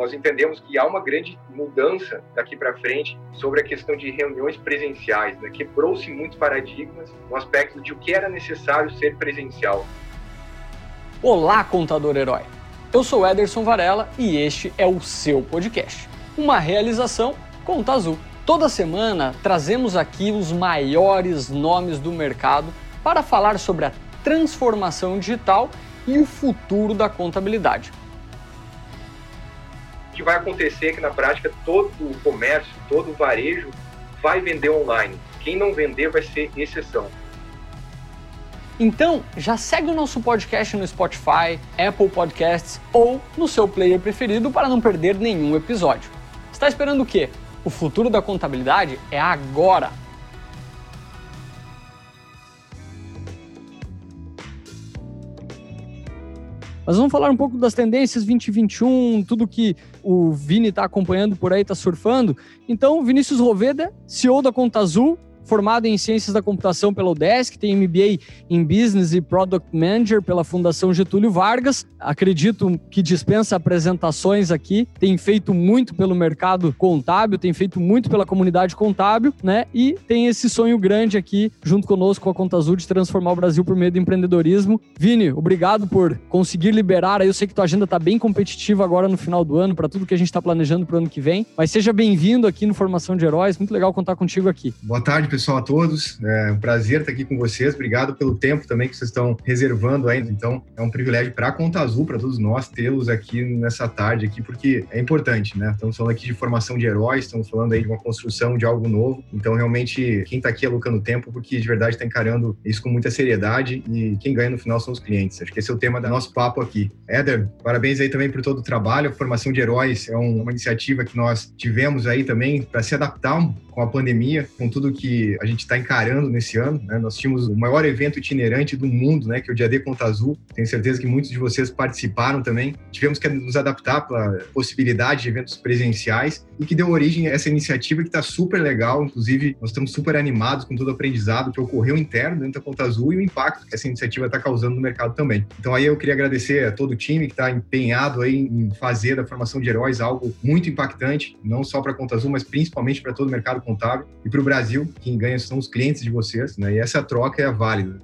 nós entendemos que há uma grande mudança daqui para frente sobre a questão de reuniões presenciais. Né? Quebrou-se muitos paradigmas no aspecto de o que era necessário ser presencial. Olá, contador herói! Eu sou Ederson Varela e este é o seu podcast. Uma realização Conta Azul. Toda semana trazemos aqui os maiores nomes do mercado para falar sobre a transformação digital e o futuro da contabilidade. Que vai acontecer é que na prática todo o comércio, todo o varejo vai vender online. Quem não vender vai ser exceção. Então, já segue o nosso podcast no Spotify, Apple Podcasts ou no seu player preferido para não perder nenhum episódio. Está esperando o quê? O futuro da contabilidade é agora. Mas vamos falar um pouco das tendências 2021, tudo que o Vini está acompanhando por aí, está surfando. Então, Vinícius Roveda, CEO da Conta Azul, formado em Ciências da Computação pela UDESC, tem MBA em Business e Product Manager pela Fundação Getúlio Vargas. Acredito que dispensa apresentações aqui, tem feito muito pelo mercado contábil, tem feito muito pela comunidade contábil, né? E tem esse sonho grande aqui, junto conosco com a Conta Azul, de transformar o Brasil por meio do empreendedorismo. Vini, obrigado por conseguir liberar. Eu sei que tua agenda está bem competitiva agora no final do ano, para tudo que a gente está planejando para o ano que vem. Mas seja bem-vindo aqui no Formação de Heróis. Muito legal contar contigo aqui. Boa tarde, pessoal pessoal, a todos. É um prazer estar aqui com vocês. Obrigado pelo tempo também que vocês estão reservando ainda. Então, é um privilégio para a Conta Azul, para todos nós, tê-los aqui nessa tarde aqui, porque é importante, né? Estamos falando aqui de formação de heróis, estamos falando aí de uma construção de algo novo. Então, realmente, quem está aqui alocando tempo, porque de verdade está encarando isso com muita seriedade e quem ganha no final são os clientes. Acho que esse é o tema do nosso papo aqui. Éder, parabéns aí também por todo o trabalho. A formação de heróis é uma iniciativa que nós tivemos aí também para se adaptar com a pandemia, com tudo que a gente está encarando nesse ano. Né? Nós tínhamos o maior evento itinerante do mundo, né? que é o Dia D Conta Azul. Tenho certeza que muitos de vocês participaram também. Tivemos que nos adaptar para possibilidade de eventos presenciais e que deu origem a essa iniciativa que está super legal. Inclusive, nós estamos super animados com todo o aprendizado que ocorreu interno dentro da Conta Azul e o impacto que essa iniciativa está causando no mercado também. Então, aí eu queria agradecer a todo o time que está empenhado aí em fazer da formação de heróis algo muito impactante, não só para a Conta Azul, mas principalmente para todo o mercado contábil e para o Brasil. Quem ganha são os clientes de vocês, né? E essa troca é válida.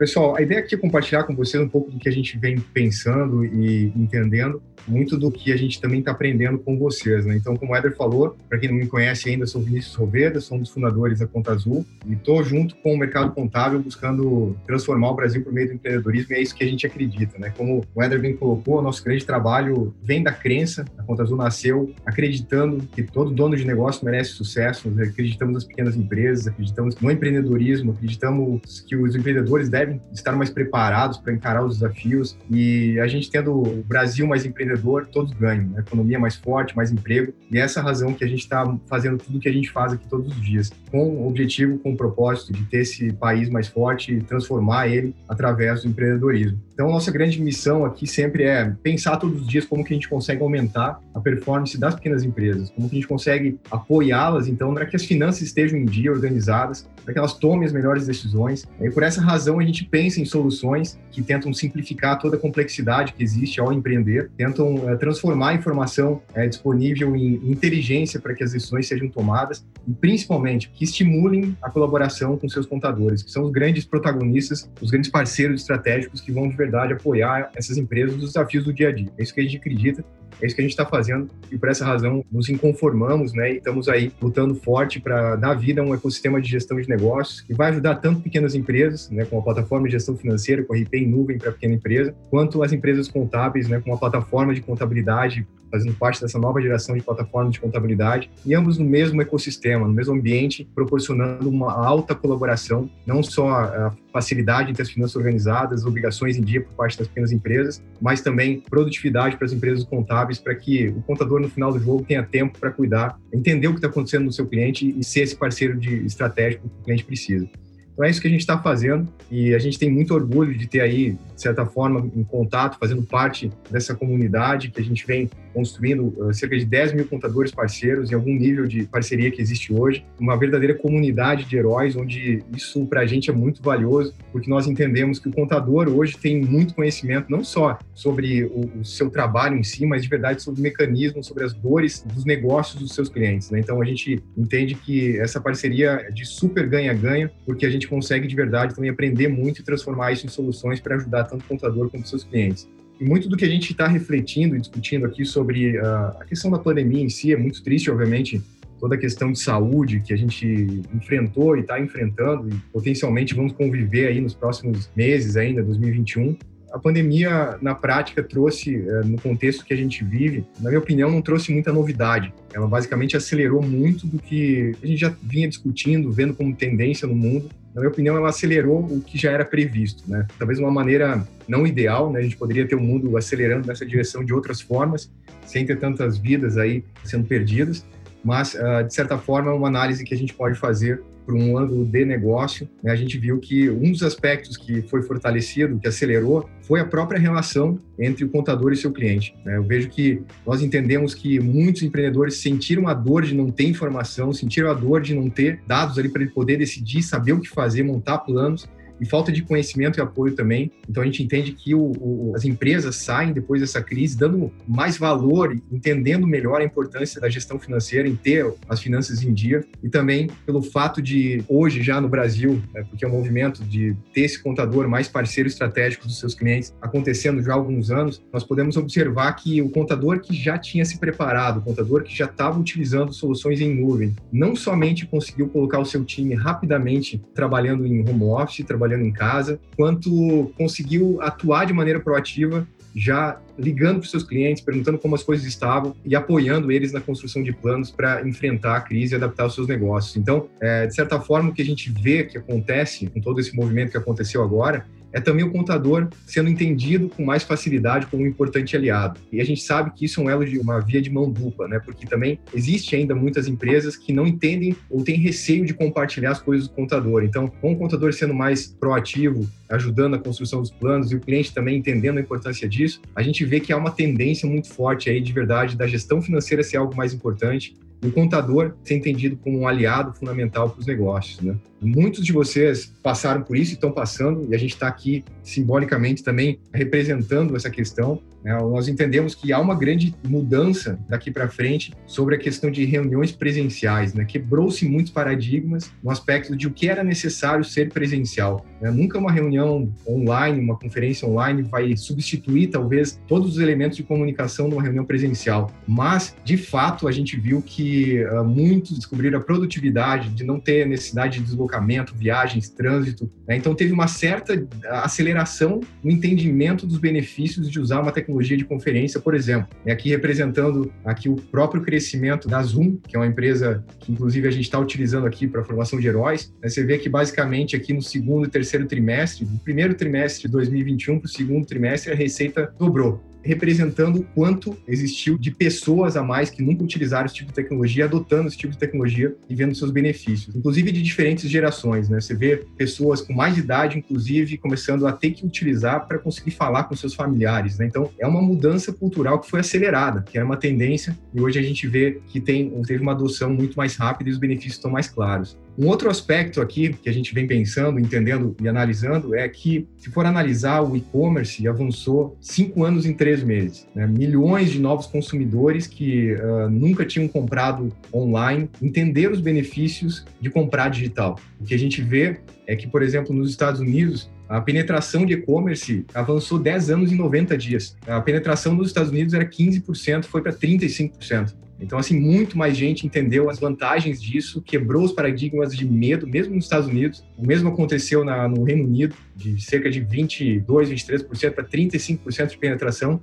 Pessoal, a ideia aqui é compartilhar com vocês um pouco do que a gente vem pensando e entendendo muito do que a gente também está aprendendo com vocês. Né? Então, como o Eder falou, para quem não me conhece ainda, sou Vinícius Roveda, sou um dos fundadores da Conta Azul e estou junto com o mercado contábil buscando transformar o Brasil por meio do empreendedorismo e é isso que a gente acredita. Né? Como o Eder bem colocou, o nosso grande trabalho vem da crença. A Conta Azul nasceu acreditando que todo dono de negócio merece sucesso, nós acreditamos nas pequenas empresas, acreditamos no empreendedorismo, acreditamos que os empreendedores devem estar mais preparados para encarar os desafios e a gente tendo o Brasil mais empreendedor todos ganham. Né? Economia mais forte, mais emprego. E é essa razão que a gente está fazendo tudo que a gente faz aqui todos os dias, com o objetivo, com o propósito de ter esse país mais forte e transformar ele através do empreendedorismo. Então, nossa grande missão aqui sempre é pensar todos os dias como que a gente consegue aumentar a performance das pequenas empresas, como que a gente consegue apoiá-las, então, para que as finanças estejam em dia, organizadas, para que elas tomem as melhores decisões. E por essa razão, a gente pensa em soluções que tentam simplificar toda a complexidade que existe ao empreender, tentam é, transformar a informação é, disponível em inteligência para que as decisões sejam tomadas e, principalmente, que estimulem a colaboração com seus contadores, que são os grandes protagonistas, os grandes parceiros estratégicos que vão de apoiar essas empresas nos desafios do dia a dia. É isso que a gente acredita é isso que a gente está fazendo e por essa razão nos inconformamos, né? E estamos aí lutando forte para dar vida a um ecossistema de gestão de negócios que vai ajudar tanto pequenas empresas, né, com a plataforma de gestão financeira, com a RP em nuvem para pequena empresa, quanto as empresas contábeis, né, com a plataforma de contabilidade fazendo parte dessa nova geração de plataformas de contabilidade, e ambos no mesmo ecossistema, no mesmo ambiente, proporcionando uma alta colaboração, não só a facilidade entre as finanças organizadas, obrigações em dia por parte das pequenas empresas, mas também produtividade para as empresas contábeis, para que o contador no final do jogo tenha tempo para cuidar, entender o que está acontecendo no seu cliente e ser esse parceiro de estratégico que o cliente precisa. Então é isso que a gente está fazendo e a gente tem muito orgulho de ter aí, de certa forma, em contato, fazendo parte dessa comunidade que a gente vem construindo uh, cerca de 10 mil contadores parceiros em algum nível de parceria que existe hoje, uma verdadeira comunidade de heróis, onde isso para a gente é muito valioso, porque nós entendemos que o contador hoje tem muito conhecimento, não só sobre o, o seu trabalho em si, mas de verdade sobre o mecanismo, sobre as dores dos negócios dos seus clientes. Né? Então a gente entende que essa parceria é de super ganha-ganha, porque a gente consegue de verdade também aprender muito e transformar isso em soluções para ajudar tanto o contador quanto os seus clientes. E muito do que a gente está refletindo e discutindo aqui sobre uh, a questão da pandemia em si é muito triste, obviamente, toda a questão de saúde que a gente enfrentou e está enfrentando e potencialmente vamos conviver aí nos próximos meses ainda, 2021 a pandemia, na prática, trouxe, eh, no contexto que a gente vive, na minha opinião, não trouxe muita novidade. Ela basicamente acelerou muito do que a gente já vinha discutindo, vendo como tendência no mundo. Na minha opinião, ela acelerou o que já era previsto, né? Talvez uma maneira não ideal, né? A gente poderia ter o mundo acelerando nessa direção de outras formas, sem ter tantas vidas aí sendo perdidas. Mas, ah, de certa forma, é uma análise que a gente pode fazer por um ângulo de negócio, né, a gente viu que um dos aspectos que foi fortalecido, que acelerou, foi a própria relação entre o contador e seu cliente. Né? Eu vejo que nós entendemos que muitos empreendedores sentiram a dor de não ter informação, sentiram a dor de não ter dados ali para ele poder decidir, saber o que fazer, montar planos e falta de conhecimento e apoio também. Então a gente entende que o, o, as empresas saem depois dessa crise dando mais valor, entendendo melhor a importância da gestão financeira, em ter as finanças em dia e também pelo fato de hoje já no Brasil, né, porque é um movimento de ter esse contador mais parceiro estratégico dos seus clientes acontecendo já há alguns anos, nós podemos observar que o contador que já tinha se preparado, o contador que já estava utilizando soluções em nuvem, não somente conseguiu colocar o seu time rapidamente trabalhando em home office, trabalhando trabalhando em casa, quanto conseguiu atuar de maneira proativa, já ligando para os seus clientes, perguntando como as coisas estavam e apoiando eles na construção de planos para enfrentar a crise e adaptar os seus negócios. Então, é, de certa forma, o que a gente vê que acontece com todo esse movimento que aconteceu agora é também o contador sendo entendido com mais facilidade como um importante aliado. E a gente sabe que isso é um elo de uma via de mão dupla, né? Porque também existe ainda muitas empresas que não entendem ou têm receio de compartilhar as coisas do contador. Então, com o contador sendo mais proativo, ajudando a construção dos planos e o cliente também entendendo a importância disso, a gente vê que há uma tendência muito forte aí de verdade da gestão financeira ser algo mais importante o contador ser entendido como um aliado fundamental para os negócios. Né? Muitos de vocês passaram por isso e estão passando, e a gente está aqui simbolicamente também representando essa questão. Né? Nós entendemos que há uma grande mudança daqui para frente sobre a questão de reuniões presenciais. Né? Quebrou-se muitos paradigmas no aspecto de o que era necessário ser presencial. Né? Nunca uma reunião online, uma conferência online vai substituir, talvez, todos os elementos de comunicação numa reunião presencial. Mas, de fato, a gente viu que uh, muitos descobriram a produtividade de não ter necessidade de deslocamento, viagens, trânsito. Né? Então, teve uma certa aceleração no entendimento dos benefícios de usar uma tecnologia de conferência, por exemplo. E aqui representando aqui o próprio crescimento da Zoom, que é uma empresa que, inclusive, a gente está utilizando aqui para formação de heróis. Né? Você vê que, basicamente, aqui no segundo e terceiro trimestre, do primeiro trimestre de 2021 para o segundo trimestre, a receita dobrou representando o quanto existiu de pessoas a mais que nunca utilizaram esse tipo de tecnologia, adotando esse tipo de tecnologia e vendo seus benefícios, inclusive de diferentes gerações, né? Você vê pessoas com mais idade, inclusive, começando a ter que utilizar para conseguir falar com seus familiares, né? Então, é uma mudança cultural que foi acelerada, que era uma tendência, e hoje a gente vê que tem, teve uma adoção muito mais rápida e os benefícios estão mais claros. Um outro aspecto aqui que a gente vem pensando, entendendo e analisando é que, se for analisar, o e-commerce avançou cinco anos em três meses. Né? Milhões de novos consumidores que uh, nunca tinham comprado online entenderam os benefícios de comprar digital. O que a gente vê é que, por exemplo, nos Estados Unidos, a penetração de e-commerce avançou 10 anos em 90 dias. A penetração nos Estados Unidos era 15%, foi para 35%. Então, assim, muito mais gente entendeu as vantagens disso, quebrou os paradigmas de medo, mesmo nos Estados Unidos. O mesmo aconteceu na, no Reino Unido, de cerca de 22, 23% para 35% de penetração.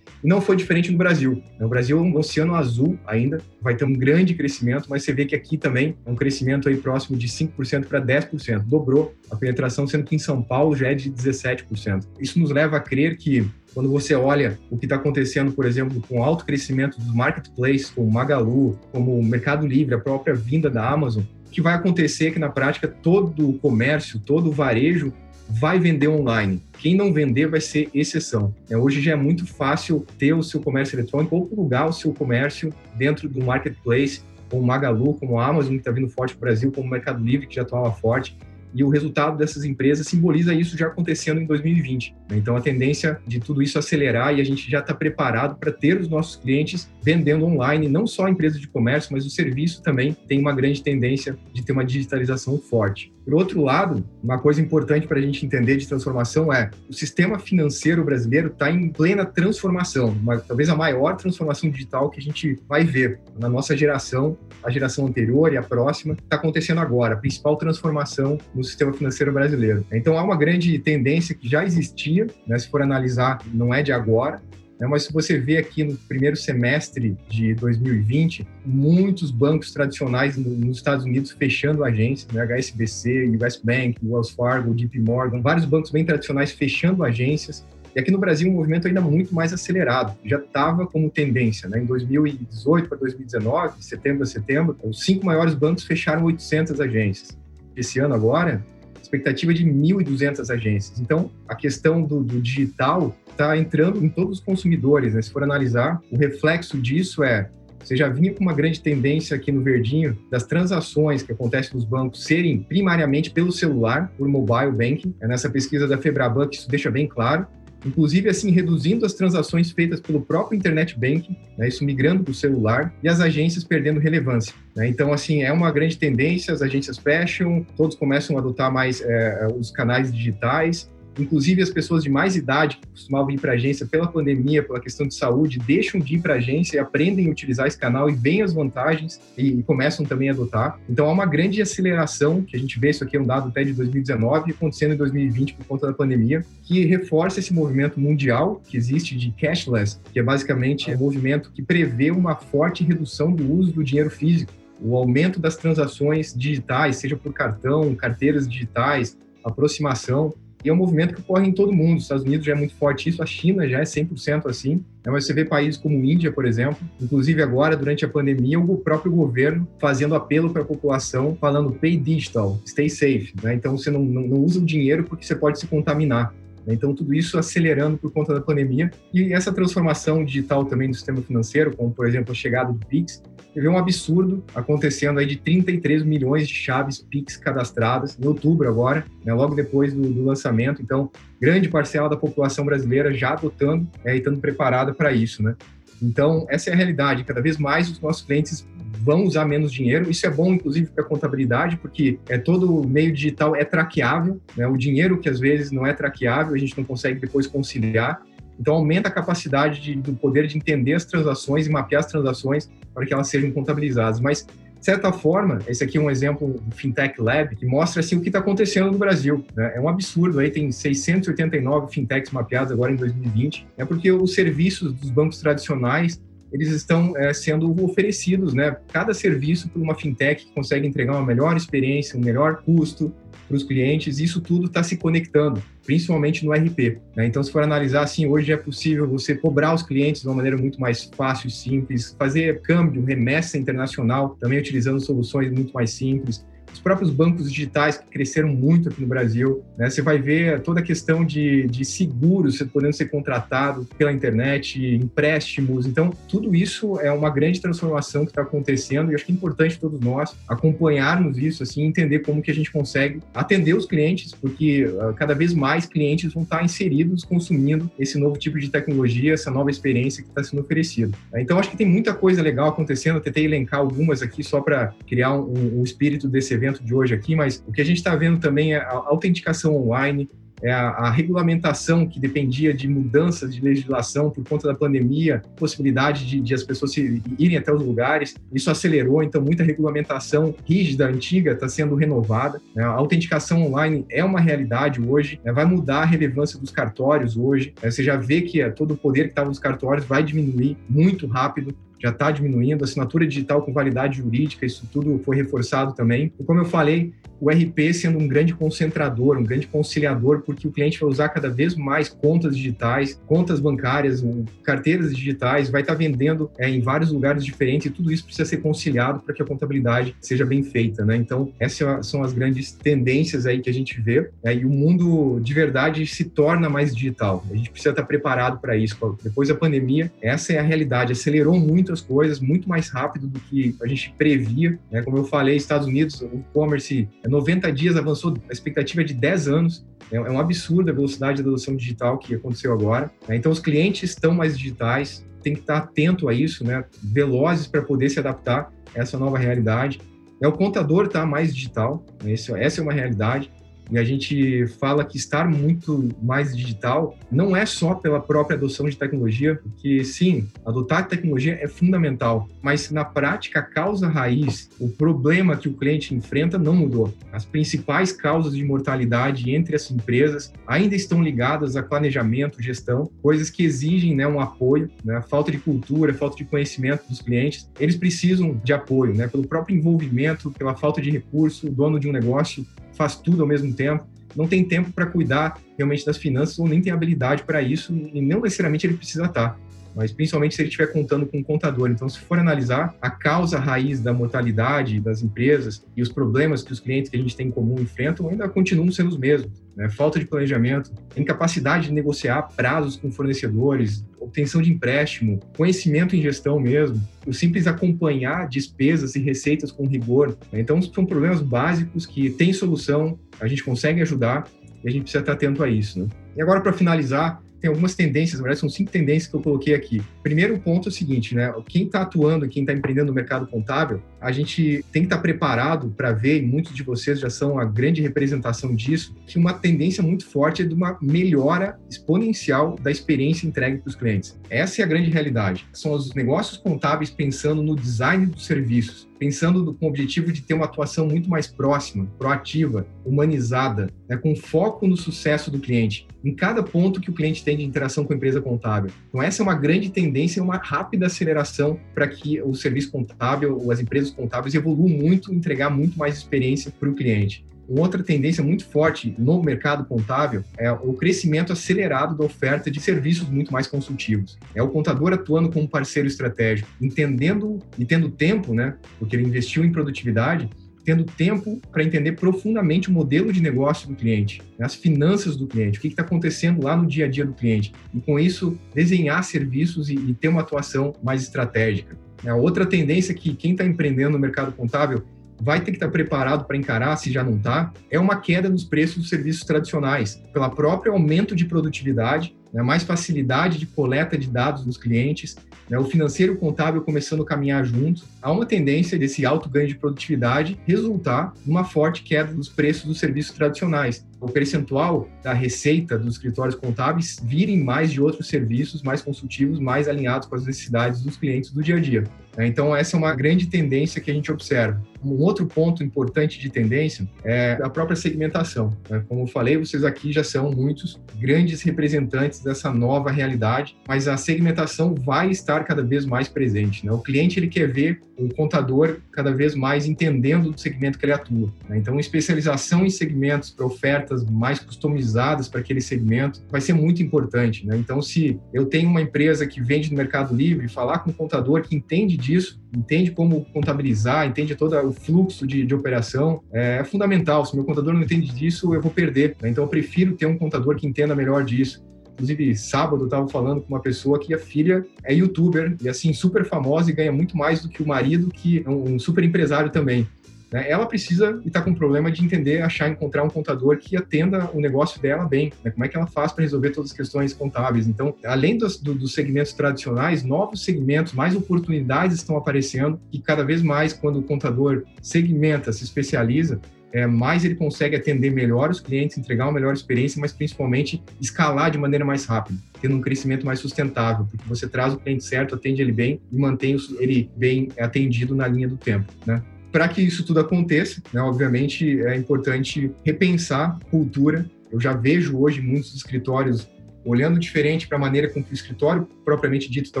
Não foi diferente no Brasil. No Brasil, o Oceano Azul ainda vai ter um grande crescimento, mas você vê que aqui também é um crescimento aí próximo de 5% para 10%. Dobrou a penetração, sendo que em São Paulo já é de 17%. Isso nos leva a crer que quando você olha o que está acontecendo, por exemplo, com o alto crescimento dos marketplaces, como Magalu, como o Mercado Livre, a própria vinda da Amazon, o que vai acontecer é que na prática todo o comércio, todo o varejo vai vender online. quem não vender vai ser exceção. É, hoje já é muito fácil ter o seu comércio eletrônico ou plugar o seu comércio dentro do marketplace, como Magalu, como a Amazon, que está vindo forte para o Brasil, como Mercado Livre, que já atuava forte e o resultado dessas empresas simboliza isso já acontecendo em 2020. Né? Então, a tendência de tudo isso acelerar e a gente já está preparado para ter os nossos clientes vendendo online, não só a empresa de comércio, mas o serviço também tem uma grande tendência de ter uma digitalização forte. Por outro lado, uma coisa importante para a gente entender de transformação é o sistema financeiro brasileiro está em plena transformação, uma, talvez a maior transformação digital que a gente vai ver na nossa geração, a geração anterior e a próxima, está acontecendo agora, a principal transformação no sistema financeiro brasileiro. Então há uma grande tendência que já existia, né, se for analisar, não é de agora, né, mas se você vê aqui no primeiro semestre de 2020, muitos bancos tradicionais nos Estados Unidos fechando agências, né, HSBC, US Bank, Wells Fargo, JP Morgan, vários bancos bem tradicionais fechando agências, e aqui no Brasil, um movimento ainda muito mais acelerado. Já estava como tendência, né? Em 2018 para 2019, setembro a setembro, os cinco maiores bancos fecharam 800 agências esse ano agora, expectativa de 1.200 agências. Então, a questão do, do digital está entrando em todos os consumidores. Né? Se for analisar, o reflexo disso é você já vinha com uma grande tendência aqui no Verdinho das transações que acontecem nos bancos serem primariamente pelo celular, por mobile banking. É nessa pesquisa da Febraban que isso deixa bem claro inclusive assim reduzindo as transações feitas pelo próprio internet banking, né, isso migrando para o celular e as agências perdendo relevância. Né? Então, assim, é uma grande tendência, as agências fecham, todos começam a adotar mais é, os canais digitais, Inclusive, as pessoas de mais idade que costumavam ir para a agência pela pandemia, pela questão de saúde, deixam de ir para a agência e aprendem a utilizar esse canal e veem as vantagens e, e, começam também a adotar. Então, há uma grande aceleração, que a gente vê isso aqui é um dado até de 2019, acontecendo em 2020 por conta da pandemia, que reforça esse movimento mundial que existe de cashless, que é basicamente um movimento que prevê uma forte redução do uso do dinheiro físico. O aumento das transações digitais, seja por cartão, carteiras digitais, aproximação, e é um movimento que ocorre em todo mundo. Os Estados Unidos já é muito forte isso, a China já é 100% assim. Né? Mas você vê países como Índia, por exemplo, inclusive agora, durante a pandemia, o próprio governo fazendo apelo para a população, falando pay digital, stay safe. Né? Então você não, não, não usa o dinheiro porque você pode se contaminar. Né? Então, tudo isso acelerando por conta da pandemia. E essa transformação digital também do sistema financeiro, como, por exemplo, a chegada do Pix, teve um absurdo acontecendo aí de 33 milhões de chaves Pix cadastradas em outubro agora, né, logo depois do, do, lançamento. Então, grande parcela da população brasileira já adotando é, e estando preparada para isso, né? Então, essa é a realidade. Cada vez mais os nossos clientes vão usar menos dinheiro. Isso é bom, inclusive, para a contabilidade, porque é todo meio digital é traqueável. Né? O dinheiro que às vezes não é traqueável, a gente não consegue depois conciliar. Então, aumenta a capacidade de, do poder de entender as transações e mapear as transações para que elas sejam contabilizadas. Mas, de certa forma, esse aqui é um exemplo do Fintech Lab, que mostra assim, o que está acontecendo no Brasil. Né? É um absurdo, aí tem 689 fintechs mapeados agora em 2020, é porque os serviços dos bancos tradicionais eles estão é, sendo oferecidos, né? Cada serviço por uma fintech que consegue entregar uma melhor experiência, um melhor custo para os clientes, isso tudo está se conectando, principalmente no RP. Né? Então, se for analisar assim, hoje é possível você cobrar os clientes de uma maneira muito mais fácil e simples, fazer câmbio, remessa internacional, também utilizando soluções muito mais simples os próprios bancos digitais que cresceram muito aqui no Brasil. Né? Você vai ver toda a questão de, de seguros podendo ser contratado pela internet, empréstimos. Então, tudo isso é uma grande transformação que está acontecendo e acho que é importante todos nós acompanharmos isso, assim, entender como que a gente consegue atender os clientes, porque uh, cada vez mais clientes vão estar inseridos consumindo esse novo tipo de tecnologia, essa nova experiência que está sendo oferecida. Então, acho que tem muita coisa legal acontecendo. Eu tentei elencar algumas aqui só para criar um, um espírito desse evento de hoje aqui, mas o que a gente está vendo também é a autenticação online, é a, a, regulamentação que dependia de mudanças de legislação por conta da pandemia, possibilidade de, de as pessoas se, irem até os lugares, isso acelerou, então muita regulamentação rígida, antiga, está sendo renovada. Né? A autenticação online é uma realidade hoje, né? vai mudar a relevância dos cartórios hoje, né? você já vê que é, todo o poder que estava nos cartórios vai diminuir muito rápido já está diminuindo, assinatura digital com validade jurídica, isso tudo foi reforçado também. E como eu falei, o RP sendo um grande concentrador, um grande conciliador, porque o cliente vai usar cada vez mais contas digitais, contas bancárias, carteiras digitais, vai estar vendendo é, em vários lugares diferentes e tudo isso precisa ser conciliado para que a contabilidade seja bem feita, né? Então, essas são as grandes tendências aí que a gente vê é, e o mundo de verdade se torna mais digital. A gente precisa estar preparado para isso. Depois da pandemia, essa é a realidade. Acelerou muito as coisas, muito mais rápido do que a gente previa. Né? Como eu falei, Estados Unidos, o e-commerce 90 dias avançou, a expectativa é de 10 anos. É, é um absurdo a velocidade da adoção digital que aconteceu agora. Né? Então, os clientes estão mais digitais, tem que estar atento a isso, né? velozes para poder se adaptar a essa nova realidade. É, o contador está mais digital, né? essa é uma realidade. E a gente fala que estar muito mais digital não é só pela própria adoção de tecnologia, porque sim, adotar tecnologia é fundamental, mas na prática a causa raiz, o problema que o cliente enfrenta não mudou. As principais causas de mortalidade entre as empresas ainda estão ligadas a planejamento, gestão, coisas que exigem né, um apoio, né, falta de cultura, falta de conhecimento dos clientes. Eles precisam de apoio, né, pelo próprio envolvimento, pela falta de recurso, o dono de um negócio faz tudo ao mesmo tempo, não tem tempo para cuidar realmente das finanças ou nem tem habilidade para isso e não necessariamente ele precisa estar. Mas principalmente se ele estiver contando com um contador. Então, se for analisar a causa raiz da mortalidade das empresas e os problemas que os clientes que a gente tem em comum enfrentam ainda continuam sendo os mesmos. Né? Falta de planejamento, incapacidade de negociar prazos com fornecedores, obtenção de empréstimo, conhecimento em gestão mesmo, o simples acompanhar despesas e receitas com rigor. Né? Então, são problemas básicos que têm solução, a gente consegue ajudar e a gente precisa estar atento a isso. Né? E agora, para finalizar, tem algumas tendências, na verdade, são cinco tendências que eu coloquei aqui. Primeiro ponto é o seguinte, né? Quem está atuando, quem está empreendendo no mercado contábil, a gente tem que estar tá preparado para ver, e muitos de vocês já são a grande representação disso, que uma tendência muito forte é de uma melhora exponencial da experiência entregue para os clientes. Essa é a grande realidade. São os negócios contábeis pensando no design dos serviços, pensando com o objetivo de ter uma atuação muito mais próxima, proativa, humanizada, né, com foco no sucesso do cliente, em cada ponto que o cliente tem de interação com a empresa contábil. Então, essa é uma grande tendência, uma rápida aceleração para que o serviço contábil ou as empresas contábeis evoluam muito, entregar muito mais experiência para o cliente. Uma outra tendência muito forte no mercado contábil é o crescimento acelerado da oferta de serviços muito mais consultivos. É o contador atuando como parceiro estratégico, entendendo e tendo tempo, né, porque ele investiu em produtividade, tendo tempo para entender profundamente o modelo de negócio do cliente, né, as finanças do cliente, o que está acontecendo lá no dia a dia do cliente. E com isso, desenhar serviços e, e ter uma atuação mais estratégica. A outra tendência que quem está empreendendo no mercado contábil vai ter que estar preparado para encarar, se já não está, é uma queda nos preços dos serviços tradicionais, pela própria aumento de produtividade, né, mais facilidade de coleta de dados dos clientes, né, o financeiro e o contábil começando a caminhar juntos. Há uma tendência desse alto ganho de produtividade resultar numa forte queda dos preços dos serviços tradicionais. O percentual da receita dos escritórios contábeis virem mais de outros serviços mais consultivos, mais alinhados com as necessidades dos clientes do dia a dia. Né. Então, essa é uma grande tendência que a gente observa. Um outro ponto importante de tendência é a própria segmentação. Né? Como eu falei, vocês aqui já são muitos grandes representantes dessa nova realidade, mas a segmentação vai estar cada vez mais presente. Né? O cliente ele quer ver o contador cada vez mais entendendo do segmento que ele atua. Então, especialização em segmentos para ofertas mais customizadas para aquele segmento vai ser muito importante. Então, se eu tenho uma empresa que vende no Mercado Livre, falar com um contador que entende disso, entende como contabilizar, entende todo o fluxo de, de operação, é, é, fundamental. Se meu contador não entende disso, eu vou perder. Né? Então, eu prefiro ter um contador que entenda melhor disso. Inclusive, sábado eu estava falando com uma pessoa que a filha é youtuber e assim, super famosa e ganha muito mais do que o marido, que é um super empresário também. Né? Ela precisa e está com problema de entender, achar, encontrar um contador que atenda o negócio dela bem. Né? Como é que ela faz para resolver todas as questões contábeis? Então, além dos, do, dos segmentos tradicionais, novos segmentos, mais oportunidades estão aparecendo e cada vez mais, quando o contador segmenta, se especializa, é, mais ele consegue atender melhor os clientes, entregar uma melhor experiência, mas principalmente escalar de maneira mais rápida, tendo um crescimento mais sustentável, porque você traz o cliente certo, atende ele bem e mantém ele bem atendido na linha do tempo, né? Para que isso tudo aconteça, né, obviamente é importante repensar cultura. Eu já vejo hoje muitos escritórios olhando diferente para a maneira com que o escritório propriamente dito está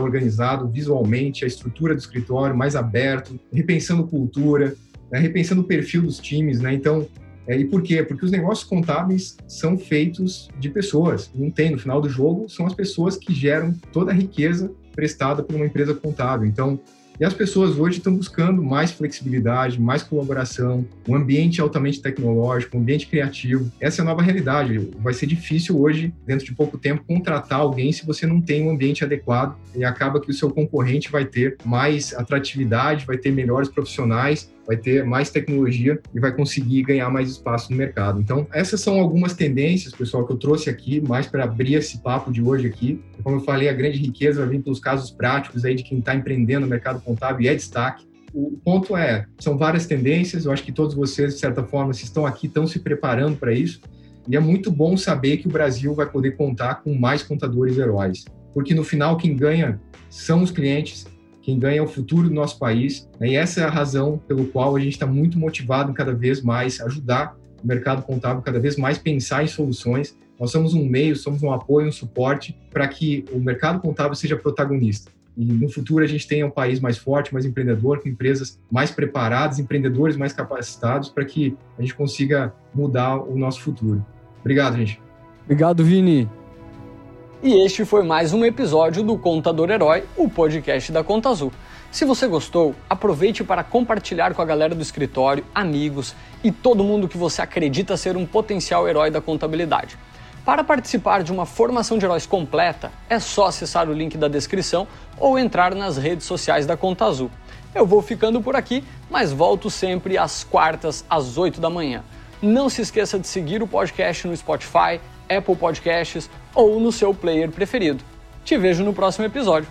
organizado, visualmente, a estrutura do escritório mais aberto, repensando cultura, né, repensando o perfil dos times, né? Então, é, e por quê? Porque os negócios contábeis são feitos de pessoas. Não tem, no final do jogo, são as pessoas que geram toda a riqueza prestada por uma empresa contábil. Então, e as pessoas hoje estão buscando mais flexibilidade, mais colaboração, um ambiente altamente tecnológico, um ambiente criativo. Essa é a nova realidade. Vai ser difícil hoje, dentro de pouco tempo, contratar alguém se você não tem um ambiente adequado e acaba que o seu concorrente vai ter mais atratividade, vai ter melhores profissionais vai ter mais tecnologia e vai conseguir ganhar mais espaço no mercado. Então, essas são algumas tendências, pessoal, que eu trouxe aqui, mais para abrir esse papo de hoje aqui. Como eu falei, a grande riqueza vai vir pelos casos práticos aí de quem está empreendendo no mercado contábil e é destaque. O ponto é, são várias tendências, eu acho que todos vocês, de certa forma, se estão aqui, estão se preparando para isso, e é muito bom saber que o Brasil vai poder contar com mais contadores heróis, porque no final quem ganha são os clientes, quem ganha é o futuro do nosso país. Né? E essa é a razão pelo qual a gente está muito motivado em cada vez mais ajudar o mercado contábil, cada vez mais pensar em soluções. Nós somos um meio, somos um apoio, um suporte para que o mercado contábil seja protagonista. E no futuro a gente tenha um país mais forte, mais empreendedor, com empresas mais preparadas, empreendedores mais capacitados para que a gente consiga mudar o nosso futuro. Obrigado, gente. Obrigado, Vini. E este foi mais um episódio do Contador Herói, o podcast da Conta Azul. Se você gostou, aproveite para compartilhar com a galera do escritório, amigos e todo mundo que você acredita ser um potencial herói da contabilidade. Para participar de uma formação de heróis completa, é só acessar o link da descrição ou entrar nas redes sociais da Conta Azul. Eu vou ficando por aqui, mas volto sempre às quartas, às 8 da manhã. Não se esqueça de seguir o podcast no Spotify, Apple Podcasts ou no seu player preferido. Te vejo no próximo episódio.